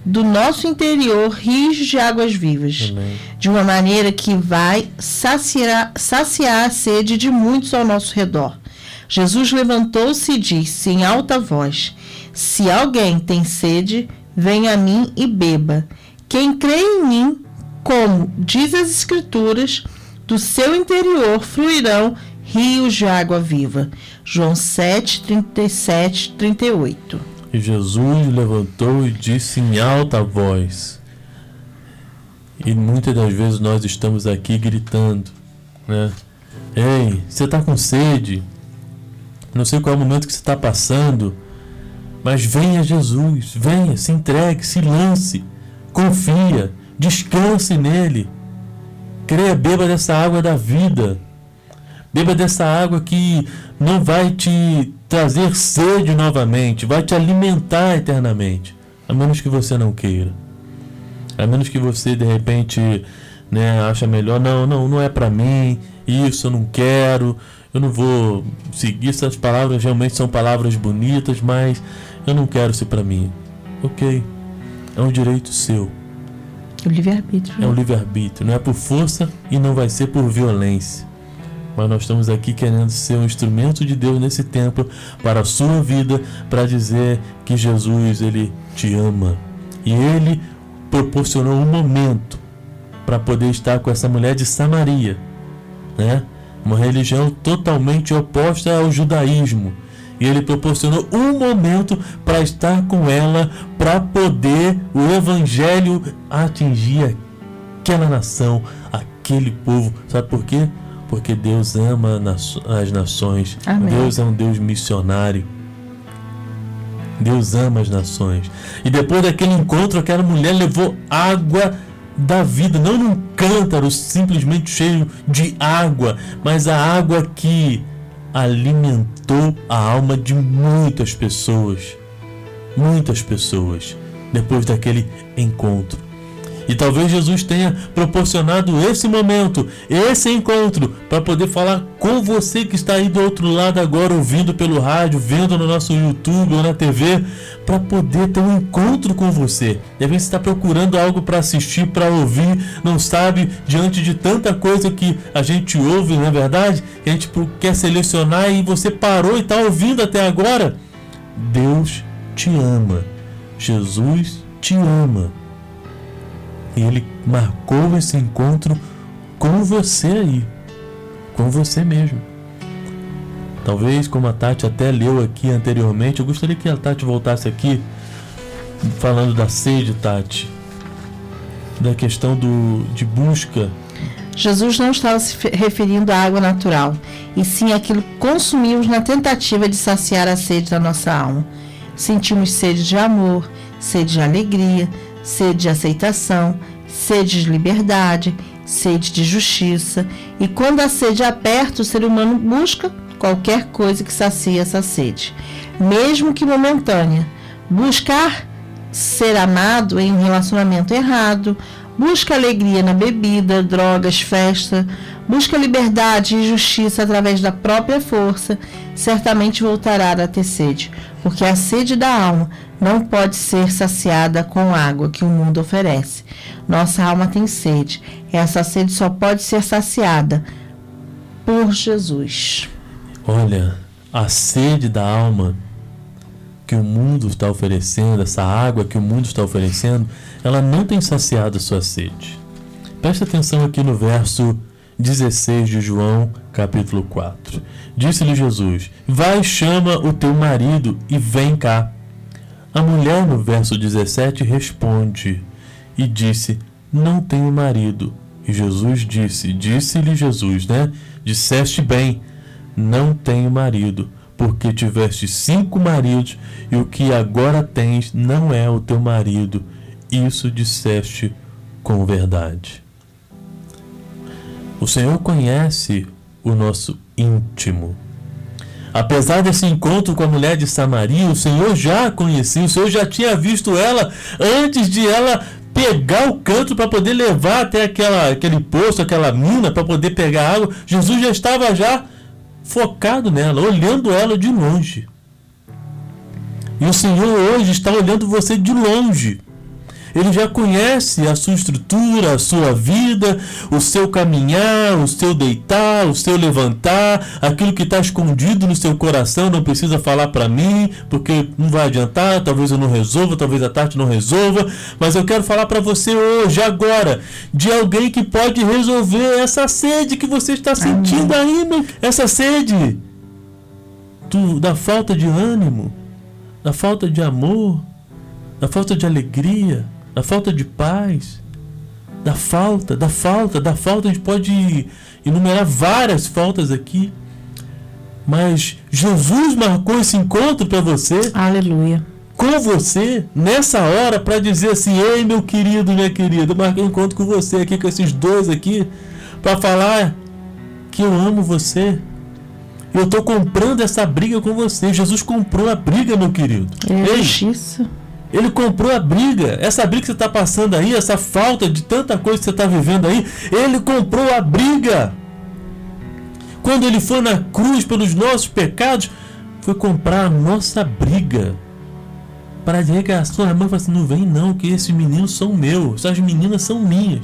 do nosso interior rios de águas vivas, Amém. de uma maneira que vai saciar, saciar a sede de muitos ao nosso redor. Jesus levantou-se e disse em alta voz: Se alguém tem sede, venha a mim e beba. Quem crê em mim, como diz as Escrituras, do seu interior fluirão rios de água viva. João 7, 37, 38. E Jesus levantou e disse em alta voz. E muitas das vezes nós estamos aqui gritando, né? Ei, você está com sede? Não sei qual é o momento que você está passando, mas venha Jesus, venha, se entregue, se lance, confia, Descanse nele. Creia, beba dessa água da vida. Beba dessa água que não vai te trazer sede novamente, vai te alimentar eternamente. A menos que você não queira. A menos que você de repente né, acha melhor, não, não, não é para mim, isso eu não quero, eu não vou seguir essas palavras, realmente são palavras bonitas, mas eu não quero ser para mim. OK. É um direito seu. O livre-arbítrio. É o livre-arbítrio. Não é por força e não vai ser por violência. Mas nós estamos aqui querendo ser um instrumento de Deus nesse tempo para a sua vida, para dizer que Jesus ele te ama. E ele proporcionou um momento para poder estar com essa mulher de Samaria, né? Uma religião totalmente oposta ao judaísmo e ele proporcionou um momento para estar com ela, para poder o evangelho atingir aquela nação, aquele povo. Sabe por quê? Porque Deus ama as nações. Amém. Deus é um Deus missionário. Deus ama as nações. E depois daquele encontro, aquela mulher levou água da vida, não num cântaro simplesmente cheio de água, mas a água que alimentou a alma de muitas pessoas. Muitas pessoas depois daquele encontro. E talvez Jesus tenha proporcionado esse momento, esse encontro, para poder falar com você que está aí do outro lado agora, ouvindo pelo rádio, vendo no nosso YouTube ou na TV, para poder ter um encontro com você. De repente você está procurando algo para assistir, para ouvir, não sabe, diante de tanta coisa que a gente ouve, não é verdade? Que a gente quer selecionar e você parou e está ouvindo até agora. Deus te ama. Jesus te ama. Ele marcou esse encontro com você aí, com você mesmo. Talvez, como a Tati até leu aqui anteriormente, eu gostaria que a Tati voltasse aqui falando da sede, Tati, da questão do, de busca. Jesus não estava se referindo à água natural, e sim àquilo que consumimos na tentativa de saciar a sede da nossa alma. Sentimos sede de amor, sede de alegria, sede de aceitação, sede de liberdade, sede de justiça. E quando a sede aperta, o ser humano busca qualquer coisa que sacie essa sede, mesmo que momentânea. Buscar ser amado em um relacionamento errado, busca alegria na bebida, drogas, festa, busca liberdade e justiça através da própria força, certamente voltará a ter sede, porque a sede da alma não pode ser saciada com água que o mundo oferece. Nossa alma tem sede. Essa sede só pode ser saciada por Jesus. Olha, a sede da alma que o mundo está oferecendo, essa água que o mundo está oferecendo, ela não tem saciado a sua sede. Preste atenção aqui no verso 16 de João, capítulo 4. Disse-lhe Jesus: Vai, chama o teu marido e vem cá. A mulher, no verso 17, responde e disse: Não tenho marido. E Jesus disse: Disse-lhe Jesus, né? Disseste bem, não tenho marido, porque tiveste cinco maridos e o que agora tens não é o teu marido. Isso disseste com verdade. O Senhor conhece o nosso íntimo. Apesar desse encontro com a mulher de Samaria, o Senhor já a conhecia, o Senhor já tinha visto ela antes de ela pegar o canto para poder levar até aquela, aquele poço, aquela mina, para poder pegar água. Jesus já estava já focado nela, olhando ela de longe. E o Senhor hoje está olhando você de longe. Ele já conhece a sua estrutura, a sua vida, o seu caminhar, o seu deitar, o seu levantar, aquilo que está escondido no seu coração, não precisa falar para mim, porque não vai adiantar, talvez eu não resolva, talvez a Tati não resolva, mas eu quero falar para você hoje, agora, de alguém que pode resolver essa sede que você está sentindo aí, meu, essa sede do, da falta de ânimo, da falta de amor, da falta de alegria da falta de paz, da falta, da falta, da falta. A gente pode enumerar várias faltas aqui. Mas Jesus marcou esse encontro para você. Aleluia. Com você, nessa hora, para dizer assim: Ei, meu querido, minha querida, eu marquei um encontro com você aqui, com esses dois aqui, para falar que eu amo você. Eu estou comprando essa briga com você. Jesus comprou a briga, meu querido. É Ei, justiça. Ele comprou a briga. Essa briga que você está passando aí, essa falta de tanta coisa que você está vivendo aí, ele comprou a briga. Quando ele foi na cruz pelos nossos pecados, foi comprar a nossa briga. Para dizer que a sua mãe falou assim: não vem não, que esses meninos são meus, essas meninas são minhas,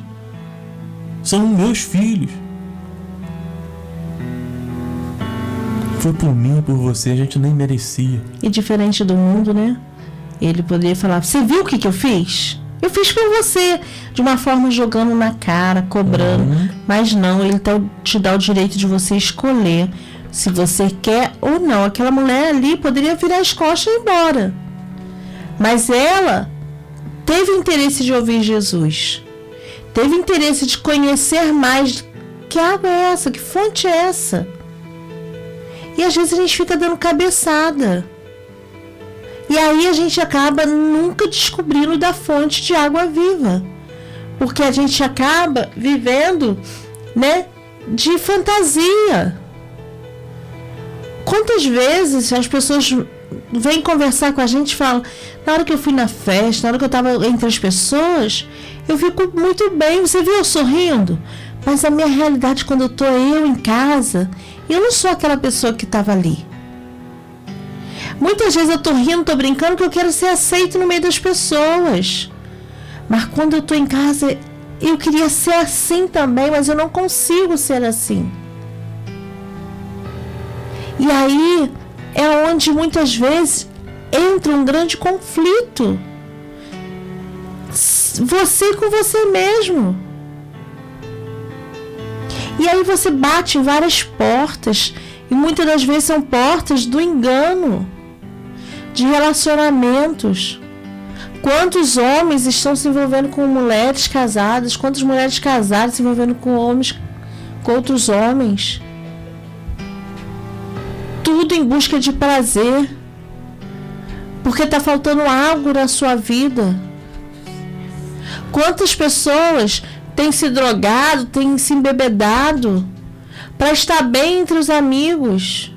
são meus filhos. Foi por mim, por você, a gente nem merecia. E diferente do mundo, né? Ele poderia falar: Você viu o que, que eu fiz? Eu fiz por você. De uma forma jogando na cara, cobrando. Uhum. Mas não, ele tá, te dá o direito de você escolher se você quer ou não. Aquela mulher ali poderia virar as costas e ir embora. Mas ela teve interesse de ouvir Jesus. Teve interesse de conhecer mais. Que água é essa? Que fonte é essa? E às vezes a gente fica dando cabeçada. E aí a gente acaba nunca descobrindo da fonte de água viva. Porque a gente acaba vivendo, né, de fantasia. Quantas vezes as pessoas vêm conversar com a gente e falam: na hora que eu fui na festa, na hora que eu estava entre as pessoas, eu fico muito bem. Você viu eu sorrindo? Mas a minha realidade, quando eu estou eu em casa, eu não sou aquela pessoa que estava ali. Muitas vezes eu tô rindo, tô brincando porque eu quero ser aceito no meio das pessoas. Mas quando eu tô em casa, eu queria ser assim também, mas eu não consigo ser assim. E aí é onde muitas vezes entra um grande conflito. Você com você mesmo. E aí você bate em várias portas. E muitas das vezes são portas do engano de relacionamentos. Quantos homens estão se envolvendo com mulheres casadas? Quantas mulheres casadas se envolvendo com homens, com outros homens? Tudo em busca de prazer. Porque está faltando algo na sua vida. Quantas pessoas têm se drogado, têm se embebedado para estar bem entre os amigos?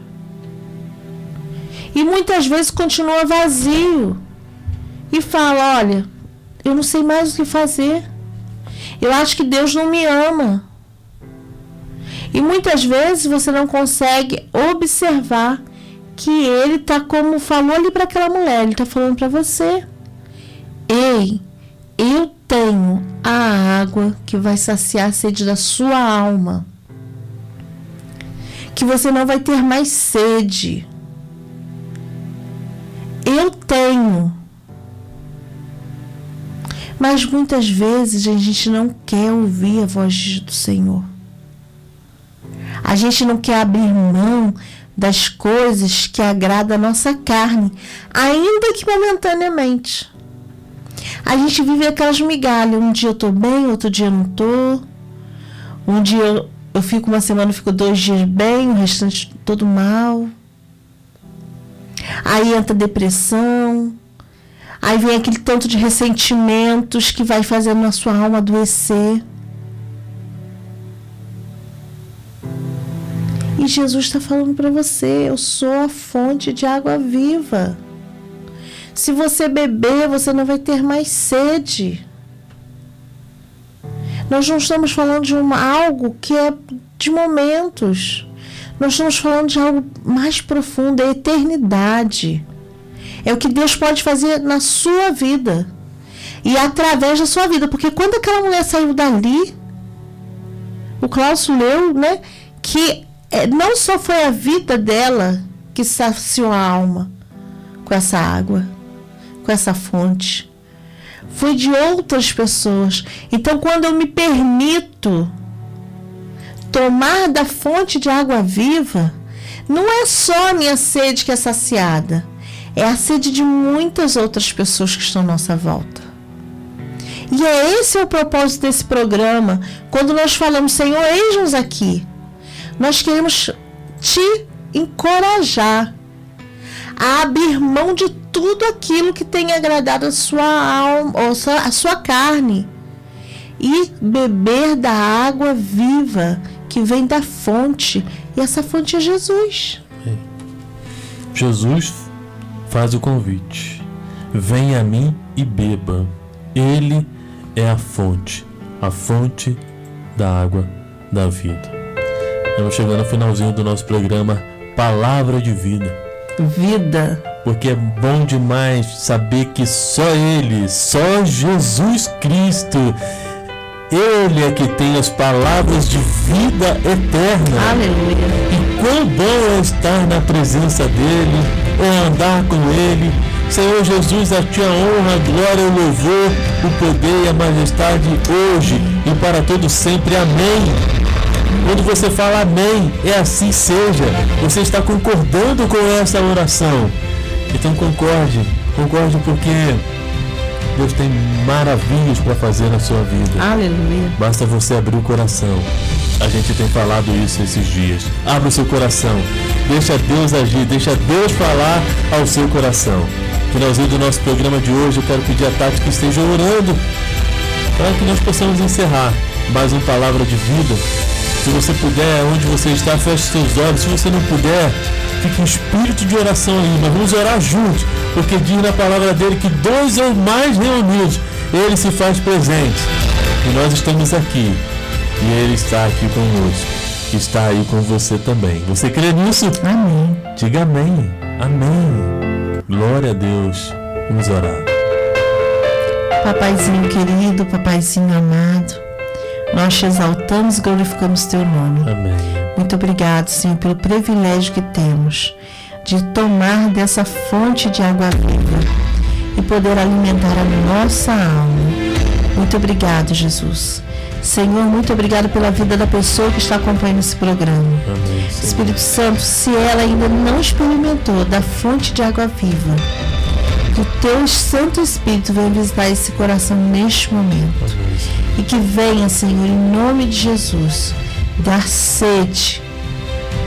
E muitas vezes continua vazio. e fala: Olha, eu não sei mais o que fazer. Eu acho que Deus não me ama. E muitas vezes você não consegue observar que ele tá como falou ali para aquela mulher, ele tá falando para você. Ei, eu tenho a água que vai saciar a sede da sua alma. Que você não vai ter mais sede. Eu tenho. Mas muitas vezes a gente não quer ouvir a voz do Senhor. A gente não quer abrir mão das coisas que agradam a nossa carne, ainda que momentaneamente. A gente vive aquelas migalhas. Um dia eu tô bem, outro dia eu não tô. Um dia eu, eu fico uma semana, eu fico dois dias bem, o restante todo mal. Aí entra depressão. Aí vem aquele tanto de ressentimentos que vai fazendo a sua alma adoecer. E Jesus está falando para você: eu sou a fonte de água viva. Se você beber, você não vai ter mais sede. Nós não estamos falando de uma, algo que é de momentos. Nós estamos falando de algo mais profundo, é a eternidade. É o que Deus pode fazer na sua vida e através da sua vida. Porque quando aquela mulher saiu dali, o Cláudio leu, né, que é, não só foi a vida dela que saciou a alma com essa água, com essa fonte. Foi de outras pessoas. Então, quando eu me permito tomar da fonte de água viva, não é só a minha sede que é saciada, é a sede de muitas outras pessoas que estão à nossa volta. E é esse o propósito desse programa. Quando nós falamos, Senhor, eis-nos aqui. Nós queremos te encorajar a abrir mão de tudo aquilo que tem agradado a sua alma, ou a sua carne, e beber da água viva que vem da fonte, e essa fonte é Jesus. Jesus faz o convite: venha a mim e beba. Ele é a fonte, a fonte da água da vida. Estamos chegando ao finalzinho do nosso programa Palavra de Vida vida. Porque é bom demais saber que só Ele, só Jesus Cristo, Ele é que tem as palavras de vida eterna. Aleluia. E quão bom é estar na presença dEle, é andar com Ele. Senhor Jesus, a Ti a honra, a glória, o louvor, o poder e a majestade hoje e para todo sempre. Amém. Quando você fala amém, é assim seja. Você está concordando com essa oração. Então concorde, concorde porque Deus tem maravilhas para fazer na sua vida. Aleluia. Basta você abrir o coração. A gente tem falado isso esses dias. Abra o seu coração. Deixa Deus agir, deixa Deus falar ao seu coração. Finalzinho do nosso programa de hoje, eu quero pedir a Tati que esteja orando para que nós possamos encerrar mais uma palavra de vida se você puder, onde você está, feche seus olhos. Se você não puder, fique em espírito de oração aí. Mas vamos orar juntos, porque diz na palavra dele que dois ou mais reunidos, ele se faz presente. E nós estamos aqui. E ele está aqui conosco. Está aí com você também. Você crê nisso? Amém. Diga amém. Amém. Glória a Deus. Vamos orar. Papaizinho querido, papaizinho amado. Nós te exaltamos e glorificamos teu nome. Amém. Muito obrigado, Senhor, pelo privilégio que temos de tomar dessa fonte de água viva e poder alimentar a nossa alma. Muito obrigado, Jesus. Senhor, muito obrigado pela vida da pessoa que está acompanhando esse programa. Amém, Espírito Santo, se ela ainda não experimentou da fonte de água viva, que o teu Santo Espírito venha visitar esse coração neste momento. Amém, e que venha, Senhor, em nome de Jesus, dar sede,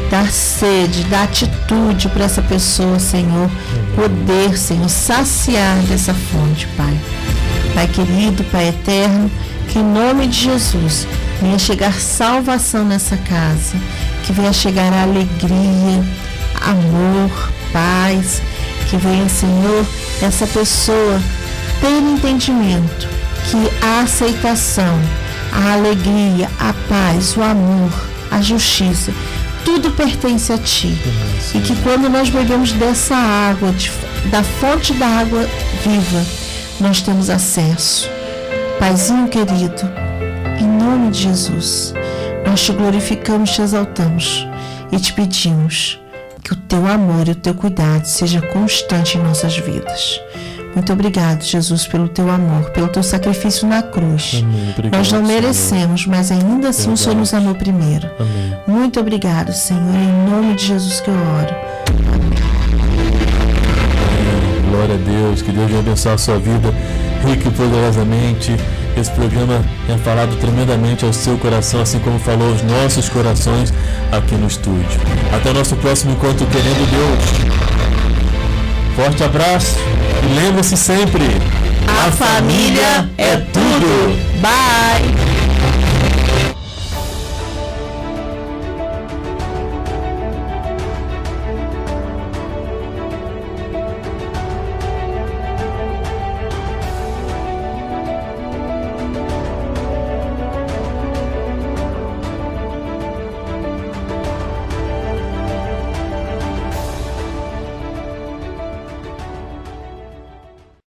dar sede, dar atitude para essa pessoa, Senhor, poder, Senhor, saciar dessa fonte, Pai. Pai querido, Pai eterno, que em nome de Jesus venha chegar salvação nessa casa, que venha chegar alegria, amor, paz, que venha, Senhor, essa pessoa ter entendimento que a aceitação, a alegria, a paz, o amor, a justiça, tudo pertence a Ti. E que quando nós bebemos dessa água, de, da fonte da água viva, nós temos acesso. Paizinho querido, em nome de Jesus, nós te glorificamos, te exaltamos e te pedimos que o teu amor e o teu cuidado seja constante em nossas vidas. Muito obrigado, Jesus, pelo teu amor, pelo teu sacrifício na cruz. Obrigado, Nós não Senhor. merecemos, mas ainda assim o Senhor nos amou primeiro. Amém. Muito obrigado, Senhor, em nome de Jesus que eu oro. Glória a Deus, que Deus venha abençoar a sua vida rica e poderosamente. Esse programa é falado tremendamente ao seu coração, assim como falou aos nossos corações aqui no estúdio. Até o nosso próximo encontro, querendo Deus. Forte abraço e lembre-se sempre: A família é tudo. Bye!